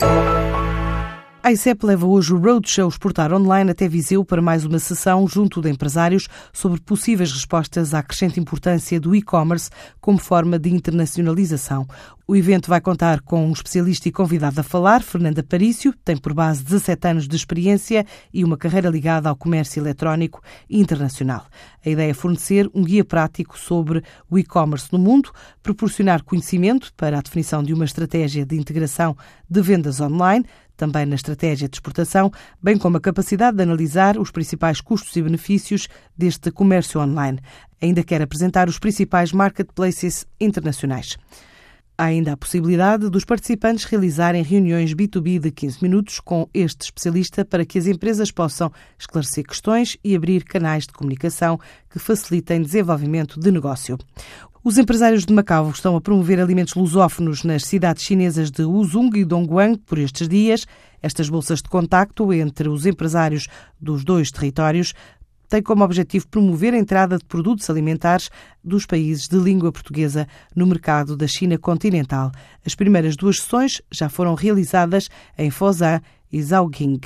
now. A ICEP leva hoje o Roadshow Exportar Online até Viseu para mais uma sessão junto de empresários sobre possíveis respostas à crescente importância do e-commerce como forma de internacionalização. O evento vai contar com um especialista e convidado a falar, Fernanda Parício, tem por base 17 anos de experiência e uma carreira ligada ao comércio eletrónico internacional. A ideia é fornecer um guia prático sobre o e-commerce no mundo, proporcionar conhecimento para a definição de uma estratégia de integração de vendas online, também na estratégia de exportação, bem como a capacidade de analisar os principais custos e benefícios deste comércio online. Ainda quer apresentar os principais marketplaces internacionais. Há ainda a possibilidade dos participantes realizarem reuniões B2B de 15 minutos com este especialista para que as empresas possam esclarecer questões e abrir canais de comunicação que facilitem desenvolvimento de negócio. Os empresários de Macau estão a promover alimentos lusófonos nas cidades chinesas de Uzung e Dongguan por estes dias. Estas bolsas de contacto entre os empresários dos dois territórios têm como objetivo promover a entrada de produtos alimentares dos países de língua portuguesa no mercado da China continental. As primeiras duas sessões já foram realizadas em Foshan e Zhaoqing.